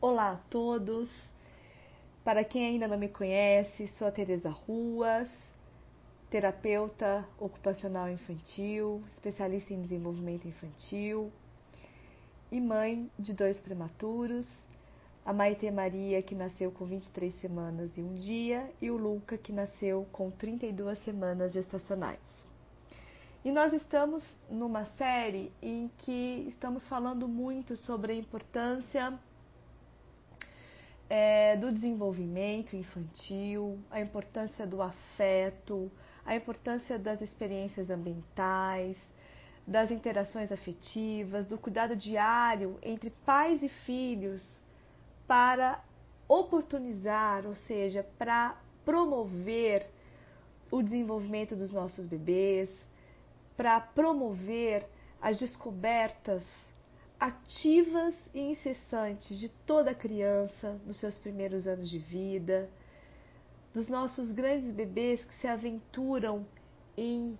Olá a todos. Para quem ainda não me conhece, sou a Teresa Ruas, terapeuta ocupacional infantil, especialista em desenvolvimento infantil e mãe de dois prematuros, a Maite Maria, que nasceu com 23 semanas e um dia, e o Luca, que nasceu com 32 semanas gestacionais. E nós estamos numa série em que estamos falando muito sobre a importância é, do desenvolvimento infantil, a importância do afeto, a importância das experiências ambientais, das interações afetivas, do cuidado diário entre pais e filhos para oportunizar, ou seja, para promover o desenvolvimento dos nossos bebês, para promover as descobertas ativas e incessantes de toda criança nos seus primeiros anos de vida, dos nossos grandes bebês que se aventuram em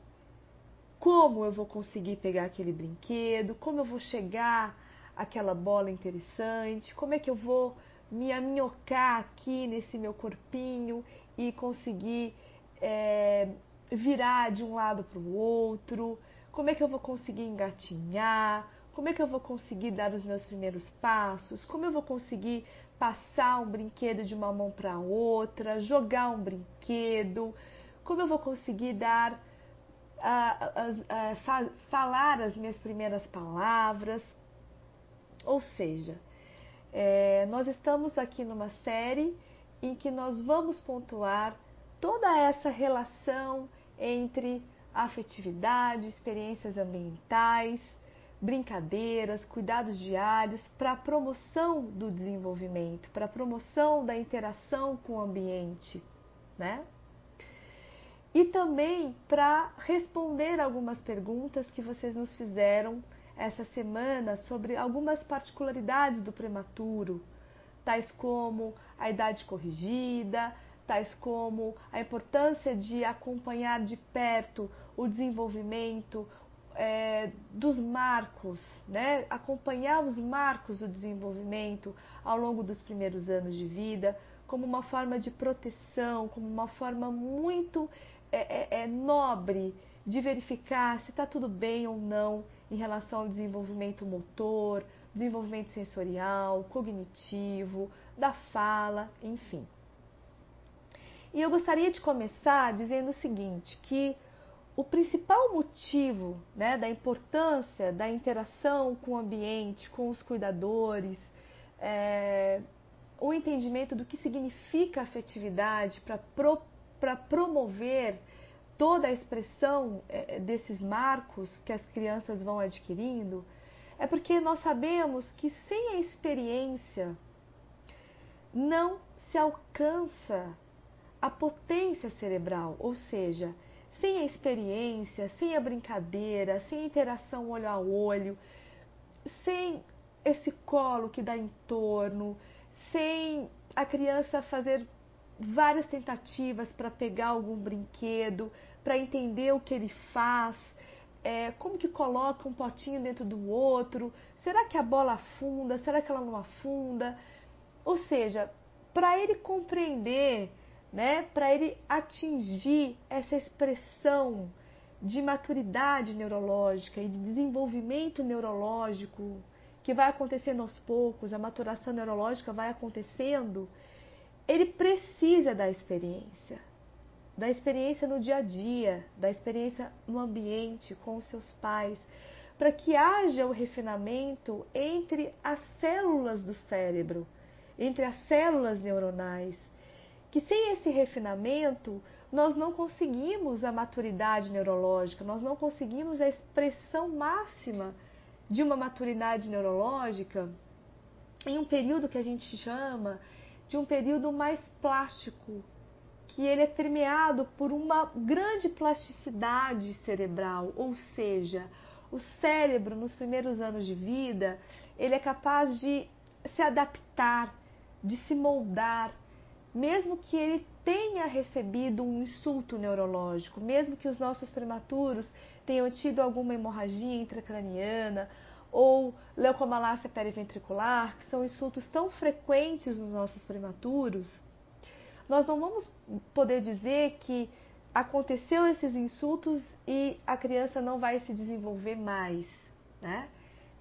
como eu vou conseguir pegar aquele brinquedo, como eu vou chegar àquela bola interessante, como é que eu vou me aminhocar aqui nesse meu corpinho e conseguir é, virar de um lado para o outro, como é que eu vou conseguir engatinhar, como é que eu vou conseguir dar os meus primeiros passos? Como eu vou conseguir passar um brinquedo de uma mão para outra, jogar um brinquedo? Como eu vou conseguir dar uh, uh, uh, falar as minhas primeiras palavras? Ou seja, é, nós estamos aqui numa série em que nós vamos pontuar toda essa relação entre afetividade, experiências ambientais brincadeiras, cuidados diários para a promoção do desenvolvimento, para a promoção da interação com o ambiente, né? E também para responder algumas perguntas que vocês nos fizeram essa semana sobre algumas particularidades do prematuro, tais como a idade corrigida, tais como a importância de acompanhar de perto o desenvolvimento, é, dos marcos, né? acompanhar os marcos do desenvolvimento ao longo dos primeiros anos de vida, como uma forma de proteção, como uma forma muito é, é, é nobre de verificar se está tudo bem ou não em relação ao desenvolvimento motor, desenvolvimento sensorial, cognitivo, da fala, enfim. E eu gostaria de começar dizendo o seguinte, que o principal motivo né, da importância da interação com o ambiente, com os cuidadores, é, o entendimento do que significa afetividade para pro, promover toda a expressão é, desses marcos que as crianças vão adquirindo, é porque nós sabemos que sem a experiência não se alcança a potência cerebral, ou seja, sem a experiência, sem a brincadeira, sem a interação olho a olho, sem esse colo que dá em torno, sem a criança fazer várias tentativas para pegar algum brinquedo, para entender o que ele faz, é, como que coloca um potinho dentro do outro, será que a bola afunda, será que ela não afunda? Ou seja, para ele compreender né, para ele atingir essa expressão de maturidade neurológica e de desenvolvimento neurológico que vai acontecendo aos poucos, a maturação neurológica vai acontecendo, ele precisa da experiência, da experiência no dia a dia, da experiência no ambiente com os seus pais, para que haja o refinamento entre as células do cérebro, entre as células neuronais, que sem esse refinamento nós não conseguimos a maturidade neurológica, nós não conseguimos a expressão máxima de uma maturidade neurológica em um período que a gente chama de um período mais plástico, que ele é permeado por uma grande plasticidade cerebral, ou seja, o cérebro nos primeiros anos de vida, ele é capaz de se adaptar, de se moldar, mesmo que ele tenha recebido um insulto neurológico, mesmo que os nossos prematuros tenham tido alguma hemorragia intracraniana ou leucomalácia periventricular, que são insultos tão frequentes nos nossos prematuros, nós não vamos poder dizer que aconteceu esses insultos e a criança não vai se desenvolver mais, né?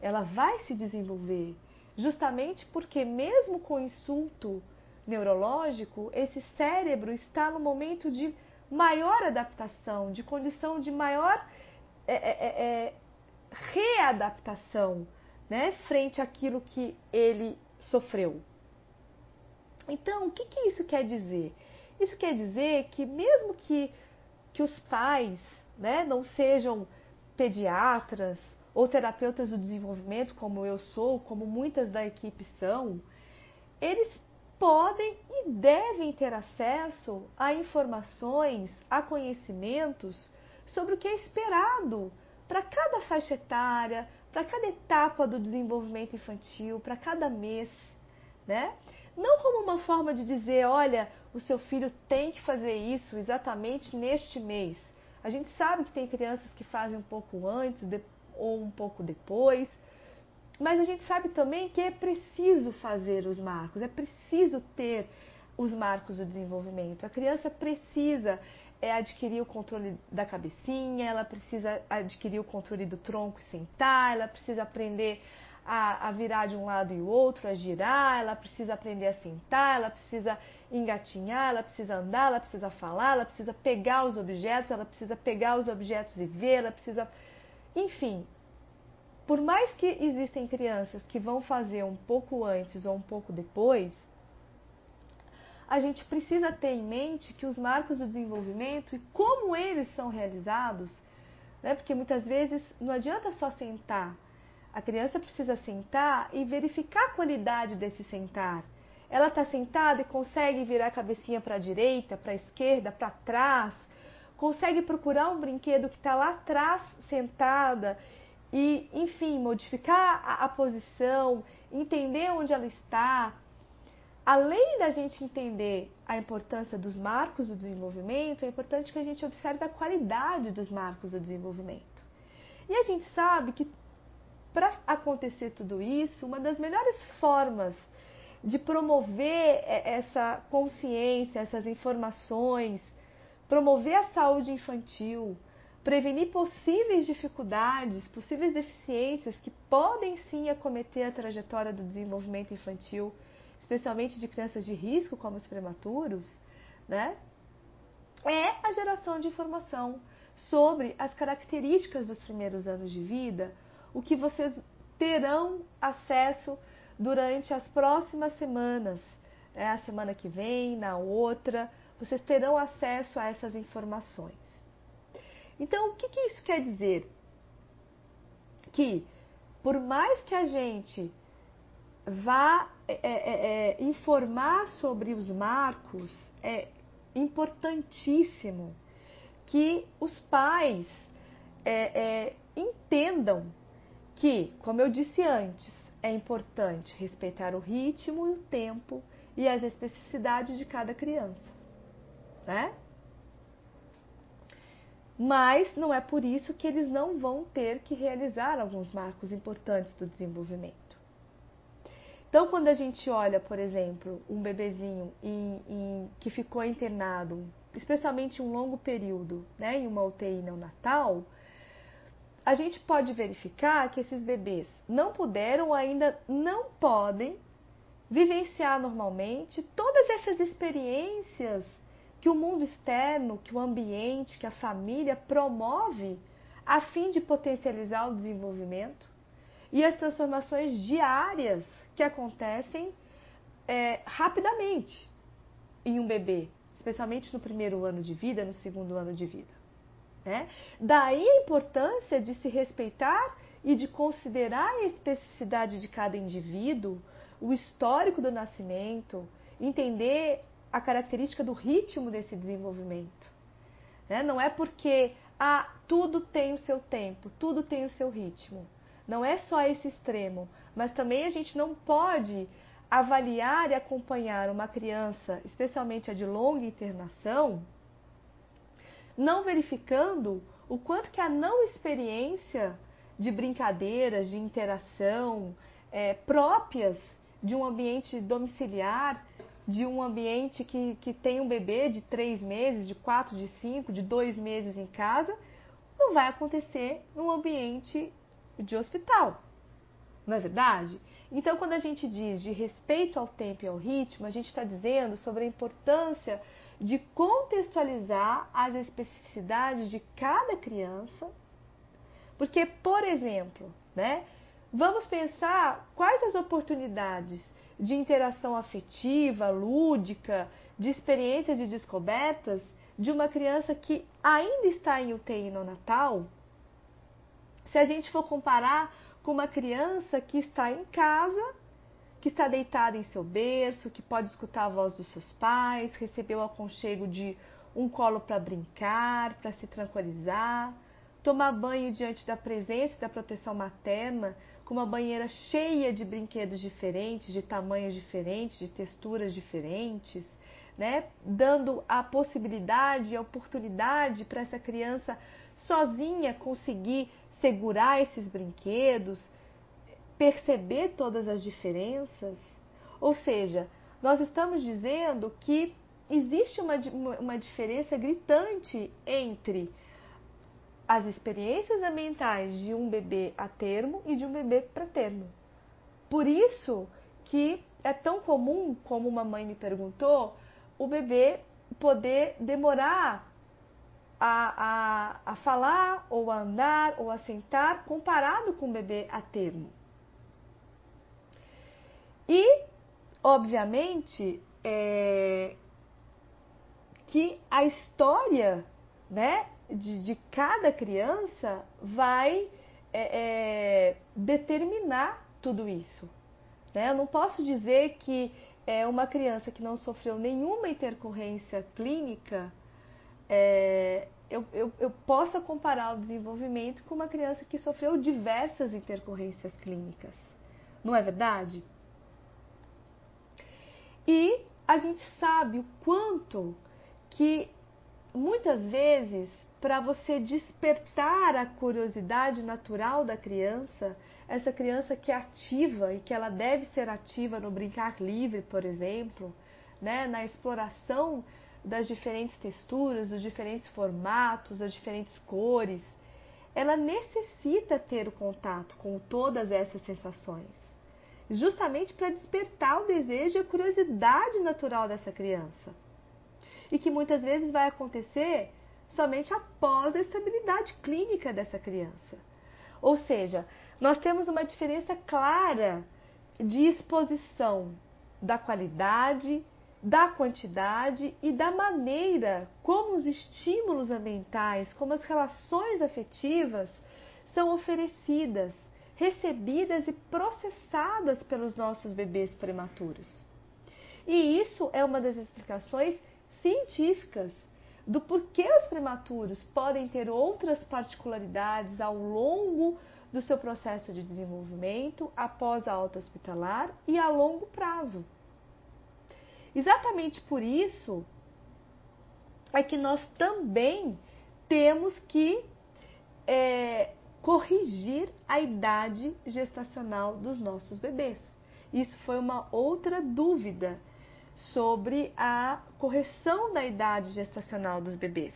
Ela vai se desenvolver, justamente porque mesmo com insulto neurológico, esse cérebro está no momento de maior adaptação, de condição de maior é, é, é, é readaptação, né, frente àquilo que ele sofreu. Então, o que, que isso quer dizer? Isso quer dizer que mesmo que, que os pais né, não sejam pediatras ou terapeutas do desenvolvimento, como eu sou, como muitas da equipe são, eles podem e devem ter acesso a informações, a conhecimentos sobre o que é esperado para cada faixa etária, para cada etapa do desenvolvimento infantil, para cada mês, né? Não como uma forma de dizer, olha, o seu filho tem que fazer isso exatamente neste mês. A gente sabe que tem crianças que fazem um pouco antes ou um pouco depois, mas a gente sabe também que é preciso fazer os marcos, é preciso ter os marcos do desenvolvimento. A criança precisa é adquirir o controle da cabecinha, ela precisa adquirir o controle do tronco e sentar, ela precisa aprender a, a, virar de um lado e o outro, a girar, ela precisa aprender a sentar, ela precisa engatinhar, ela precisa andar, ela precisa falar, ela precisa pegar os objetos, ela precisa pegar os objetos e ver, ela precisa. Enfim, por mais que existem crianças que vão fazer um pouco antes ou um pouco depois, a gente precisa ter em mente que os marcos do desenvolvimento e como eles são realizados, né? porque muitas vezes não adianta só sentar. A criança precisa sentar e verificar a qualidade desse sentar. Ela está sentada e consegue virar a cabecinha para a direita, para a esquerda, para trás, consegue procurar um brinquedo que está lá atrás sentada e, enfim, modificar a, a posição, entender onde ela está, além da gente entender a importância dos marcos do desenvolvimento, é importante que a gente observe a qualidade dos marcos do desenvolvimento. E a gente sabe que para acontecer tudo isso, uma das melhores formas de promover essa consciência, essas informações, promover a saúde infantil, prevenir possíveis dificuldades, possíveis deficiências que podem sim acometer a trajetória do desenvolvimento infantil especialmente de crianças de risco, como os prematuros, né? É a geração de informação sobre as características dos primeiros anos de vida, o que vocês terão acesso durante as próximas semanas, né? a semana que vem, na outra, vocês terão acesso a essas informações. Então, o que, que isso quer dizer? Que, por mais que a gente vá é, é, é, é, informar sobre os marcos, é importantíssimo que os pais é, entendam que, como eu disse antes, é importante respeitar o ritmo o tempo e as especificidades de cada criança, né? Mas não é por isso que eles não vão ter que realizar alguns marcos importantes do desenvolvimento. Então, quando a gente olha, por exemplo, um bebezinho em, em, que ficou internado, especialmente um longo período, né, em uma UTI neonatal, a gente pode verificar que esses bebês não puderam, ainda não podem vivenciar normalmente todas essas experiências que o mundo externo, que o ambiente, que a família promove a fim de potencializar o desenvolvimento e as transformações diárias que acontecem é, rapidamente em um bebê, especialmente no primeiro ano de vida, no segundo ano de vida. Né? Daí a importância de se respeitar e de considerar a especificidade de cada indivíduo, o histórico do nascimento, entender a característica do ritmo desse desenvolvimento. Né? Não é porque ah, tudo tem o seu tempo, tudo tem o seu ritmo. Não é só esse extremo, mas também a gente não pode avaliar e acompanhar uma criança, especialmente a de longa internação, não verificando o quanto que a não experiência de brincadeiras, de interação é, próprias de um ambiente domiciliar, de um ambiente que, que tem um bebê de três meses, de quatro, de cinco, de dois meses em casa, não vai acontecer num ambiente de hospital. Não é verdade? Então, quando a gente diz de respeito ao tempo e ao ritmo, a gente está dizendo sobre a importância de contextualizar as especificidades de cada criança. Porque, por exemplo, né, vamos pensar quais as oportunidades de interação afetiva, lúdica, de experiências de descobertas de uma criança que ainda está em UTI no Natal, se a gente for comparar com uma criança que está em casa, que está deitada em seu berço, que pode escutar a voz dos seus pais, recebeu o aconchego de um colo para brincar, para se tranquilizar, tomar banho diante da presença e da proteção materna, com uma banheira cheia de brinquedos diferentes, de tamanhos diferentes, de texturas diferentes, né? Dando a possibilidade, a oportunidade para essa criança sozinha conseguir segurar esses brinquedos, perceber todas as diferenças. Ou seja, nós estamos dizendo que existe uma, uma diferença gritante entre as experiências ambientais de um bebê a termo e de um bebê para termo. Por isso que é tão comum, como uma mãe me perguntou, o bebê poder demorar a, a, a falar, ou a andar, ou a sentar, comparado com o bebê a termo. E, obviamente, é, que a história né, de, de cada criança vai é, é, determinar tudo isso. Né? Eu não posso dizer que é, uma criança que não sofreu nenhuma intercorrência clínica, é, eu, eu, eu possa comparar o desenvolvimento com uma criança que sofreu diversas intercorrências clínicas. Não é verdade? E a gente sabe o quanto que muitas vezes para você despertar a curiosidade natural da criança, essa criança que é ativa e que ela deve ser ativa no brincar livre, por exemplo, né, na exploração das diferentes texturas, dos diferentes formatos, das diferentes cores, ela necessita ter o contato com todas essas sensações, justamente para despertar o desejo e a curiosidade natural dessa criança. E que muitas vezes vai acontecer somente após a estabilidade clínica dessa criança. Ou seja, nós temos uma diferença clara de exposição da qualidade, da quantidade e da maneira como os estímulos ambientais, como as relações afetivas são oferecidas, recebidas e processadas pelos nossos bebês prematuros. E isso é uma das explicações científicas do porquê os prematuros podem ter outras particularidades ao longo do seu processo de desenvolvimento após a alta hospitalar e a longo prazo. Exatamente por isso é que nós também temos que é, corrigir a idade gestacional dos nossos bebês. Isso foi uma outra dúvida sobre a correção da idade gestacional dos bebês.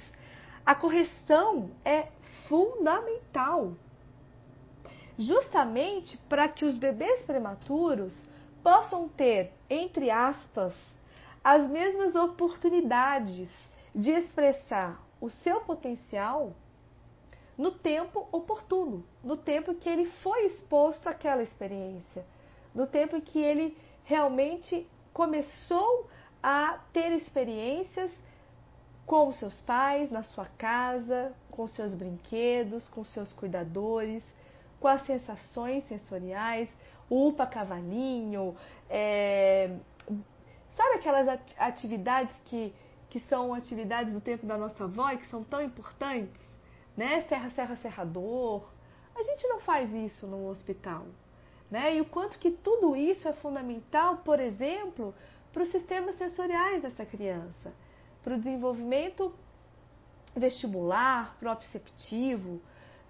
A correção é fundamental, justamente para que os bebês prematuros possam ter, entre aspas, as mesmas oportunidades de expressar o seu potencial no tempo oportuno, no tempo que ele foi exposto àquela experiência, no tempo que ele realmente começou a ter experiências com seus pais, na sua casa, com seus brinquedos, com seus cuidadores, com as sensações sensoriais, upa cavalinho, é, sabe aquelas atividades que, que são atividades do tempo da nossa avó e que são tão importantes, né? Serra, serra, serrador. A gente não faz isso no hospital. Né? E o quanto que tudo isso é fundamental, por exemplo, para os sistemas sensoriais dessa criança, para o desenvolvimento vestibular, proprioceptivo,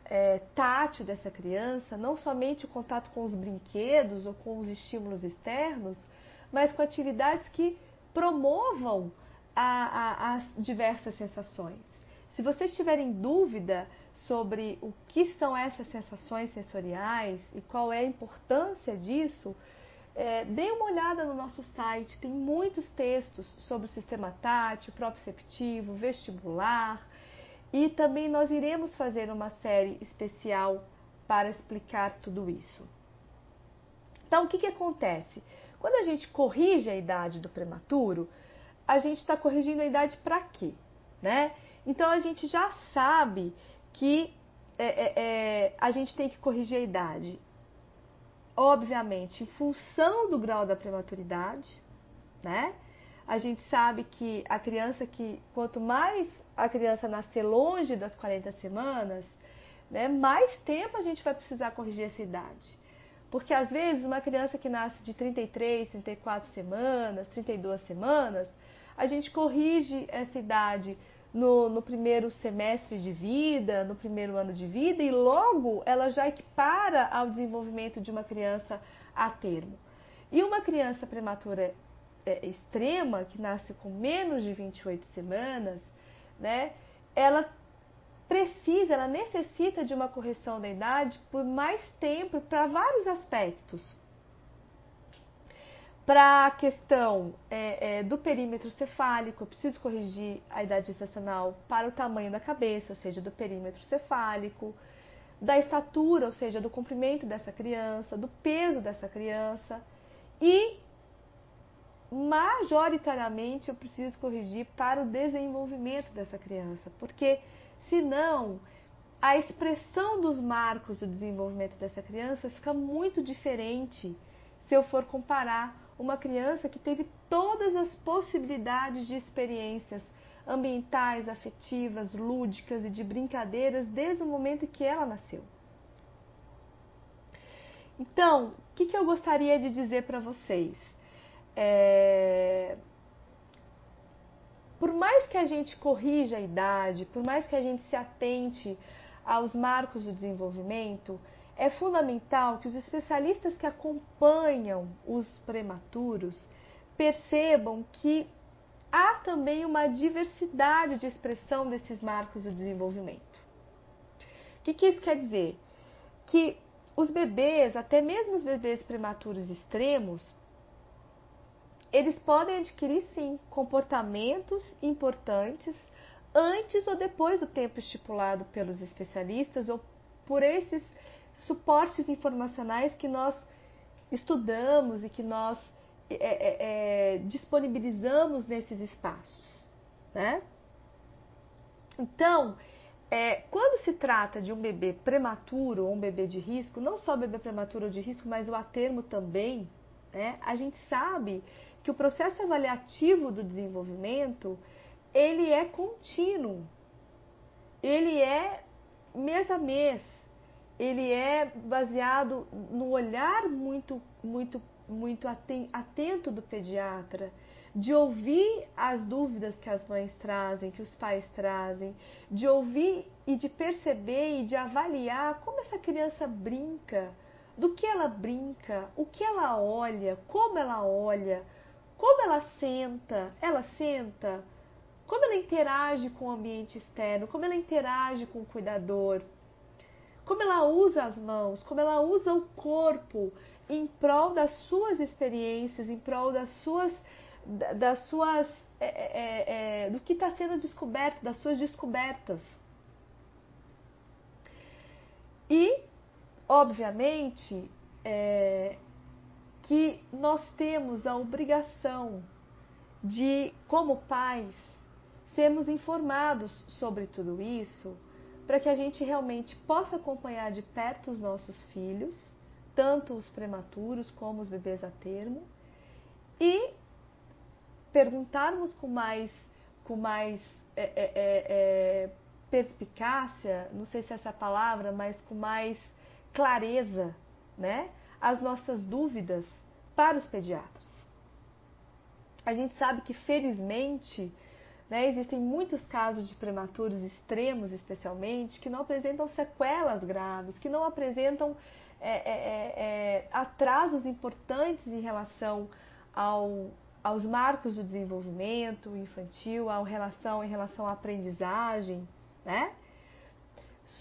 é, tátil dessa criança, não somente o contato com os brinquedos ou com os estímulos externos, mas com atividades que promovam a, a, as diversas sensações. Se vocês tiverem dúvida sobre o que são essas sensações sensoriais e qual é a importância disso, é, dê uma olhada no nosso site, tem muitos textos sobre o sistema tátil, proprioceptivo, vestibular e também nós iremos fazer uma série especial para explicar tudo isso. Então, o que, que acontece? Quando a gente corrige a idade do prematuro, a gente está corrigindo a idade para quê? Né? Então, a gente já sabe que é, é, é, a gente tem que corrigir a idade obviamente, em função do grau da prematuridade, né? A gente sabe que a criança que quanto mais a criança nascer longe das 40 semanas, né, mais tempo a gente vai precisar corrigir essa idade. Porque às vezes uma criança que nasce de 33, 34 semanas, 32 semanas, a gente corrige essa idade no, no, primeiro semestre de vida, no primeiro ano de vida, e logo ela já equipara ao desenvolvimento de uma criança a termo. E uma criança prematura é, extrema, que nasce com menos de 28 semanas, né, ela precisa, ela necessita de uma correção da idade por mais tempo para vários aspectos para a questão é, é, do perímetro cefálico, eu preciso corrigir a idade gestacional para o tamanho da cabeça, ou seja, do perímetro cefálico, da estatura, ou seja, do comprimento dessa criança, do peso dessa criança e majoritariamente eu preciso corrigir para o desenvolvimento dessa criança, porque senão a expressão dos marcos do desenvolvimento dessa criança fica muito diferente se eu for comparar uma criança que teve todas as possibilidades de experiências ambientais, afetivas, lúdicas e de brincadeiras desde o momento que ela nasceu. Então, o que, que eu gostaria de dizer para vocês? É... Por mais que a gente corrija a idade, por mais que a gente se atente aos marcos do desenvolvimento, é fundamental que os especialistas que acompanham os prematuros percebam que há também uma diversidade de expressão desses marcos do desenvolvimento. O que, que isso quer dizer? Que os bebês, até mesmo os bebês prematuros extremos, eles podem adquirir sim comportamentos importantes antes ou depois do tempo estipulado pelos especialistas ou por esses suportes informacionais que nós estudamos e que nós é, é, é, disponibilizamos nesses espaços. Né? Então, é, quando se trata de um bebê prematuro ou um bebê de risco, não só bebê prematuro ou de risco, mas o atermo também, né, a gente sabe que o processo avaliativo do desenvolvimento ele é contínuo, ele é mês a mês, ele é baseado no olhar muito, muito, muito atento do pediatra, de ouvir as dúvidas que as mães trazem, que os pais trazem, de ouvir e de perceber e de avaliar como essa criança brinca, do que ela brinca, o que ela olha, como ela olha, como ela senta, ela senta, como ela interage com o ambiente externo, como ela interage com o cuidador como ela usa as mãos, como ela usa o corpo em prol das suas experiências, em prol das suas, das suas, é, é, é, do que está sendo descoberto, das suas descobertas. E, obviamente, é, que nós temos a obrigação de, como pais, sermos informados sobre tudo isso para que a gente realmente possa acompanhar de perto os nossos filhos, tanto os prematuros como os bebês a termo, e perguntarmos com mais, com mais é, é, é, é perspicácia, não sei se é essa palavra, mas com mais clareza, né, as nossas dúvidas para os pediatras. A gente sabe que felizmente Né? Existem muitos casos de prematuros extremos, especialmente, que não apresentam sequelas graves, que não apresentam é, é, é, é atrasos importantes em relação ao, aos marcos do desenvolvimento infantil, ao relação, em relação à aprendizagem, né?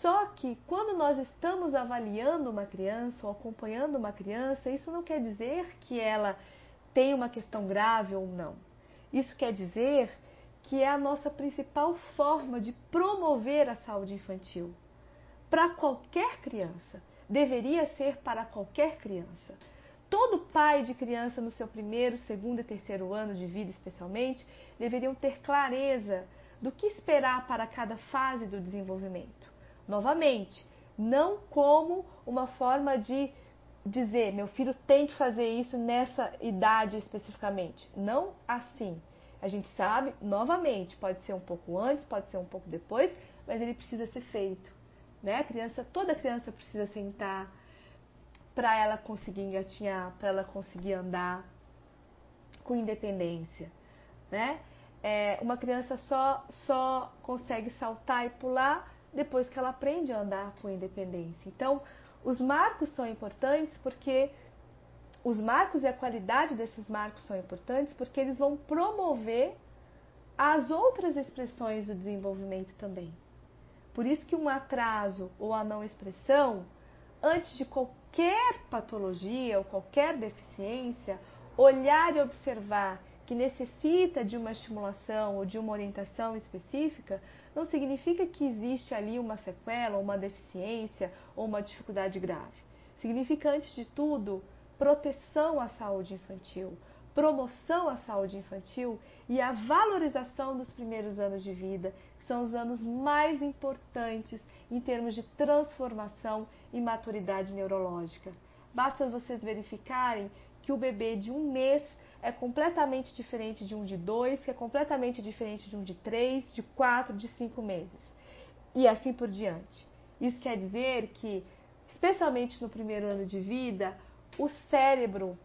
Só que quando nós estamos avaliando uma criança ou acompanhando uma criança, isso não quer dizer que ela tem uma questão grave ou não. Isso quer dizer que é a nossa principal forma de promover a saúde infantil para qualquer criança. Deveria ser para qualquer criança. Todo pai de criança no seu primeiro, segundo e terceiro ano de vida, especialmente, deveriam ter clareza do que esperar para cada fase do desenvolvimento. Novamente, não como uma forma de dizer meu filho tem que fazer isso nessa idade especificamente. Não assim. A gente sabe, novamente, pode ser um pouco antes, pode ser um pouco depois, mas ele precisa ser feito. Né? A criança, toda criança precisa sentar para ela conseguir engatinhar, para ela conseguir andar com independência. Né? É, uma criança só, só consegue saltar e pular depois que ela aprende a andar com independência. Então, os marcos são importantes porque os marcos e a qualidade desses marcos são importantes porque eles vão promover as outras expressões do desenvolvimento também. Por isso que um atraso ou a não expressão, antes de qualquer patologia ou qualquer deficiência, olhar e observar que necessita de uma estimulação ou de uma orientação específica, não significa que existe ali uma sequela, uma deficiência ou uma dificuldade grave. Significa, antes de tudo, proteção à saúde infantil, promoção à saúde infantil e a valorização dos primeiros anos de vida, que são os anos mais importantes em termos de transformação e maturidade neurológica. Basta vocês verificarem que o bebê de um mês é completamente diferente de um de dois, que é completamente diferente de um de três, de quatro, de cinco meses. E assim por diante. Isso quer dizer que, especialmente no primeiro ano de vida, o cérebro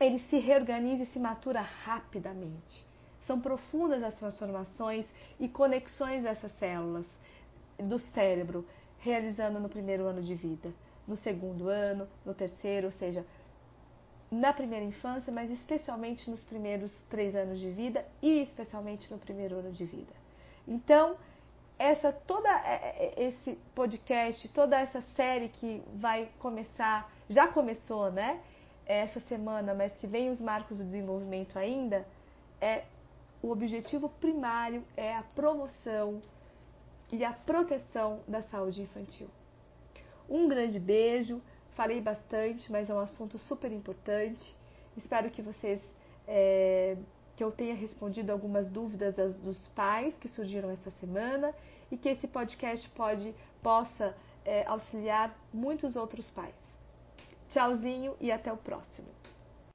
ele se reorganiza e se matura rapidamente. São profundas as transformações e conexões dessas células do cérebro realizando no primeiro ano de vida, no segundo ano, no terceiro, ou seja, na primeira infância, mas especialmente nos primeiros três anos de vida e especialmente no primeiro ano de vida. Então, essa toda é, é, esse podcast, toda essa série que vai começar, já começou, né? Essa semana, mas que vem os marcos do desenvolvimento ainda, é o objetivo primário é a promoção e a proteção da saúde infantil. Um grande beijo Falei bastante, mas é um assunto super importante. Espero que vocês é, que eu tenha respondido algumas dúvidas das, dos pais que surgiram essa semana e que esse podcast pode possa é, auxiliar muitos outros pais. Tchauzinho e até o próximo.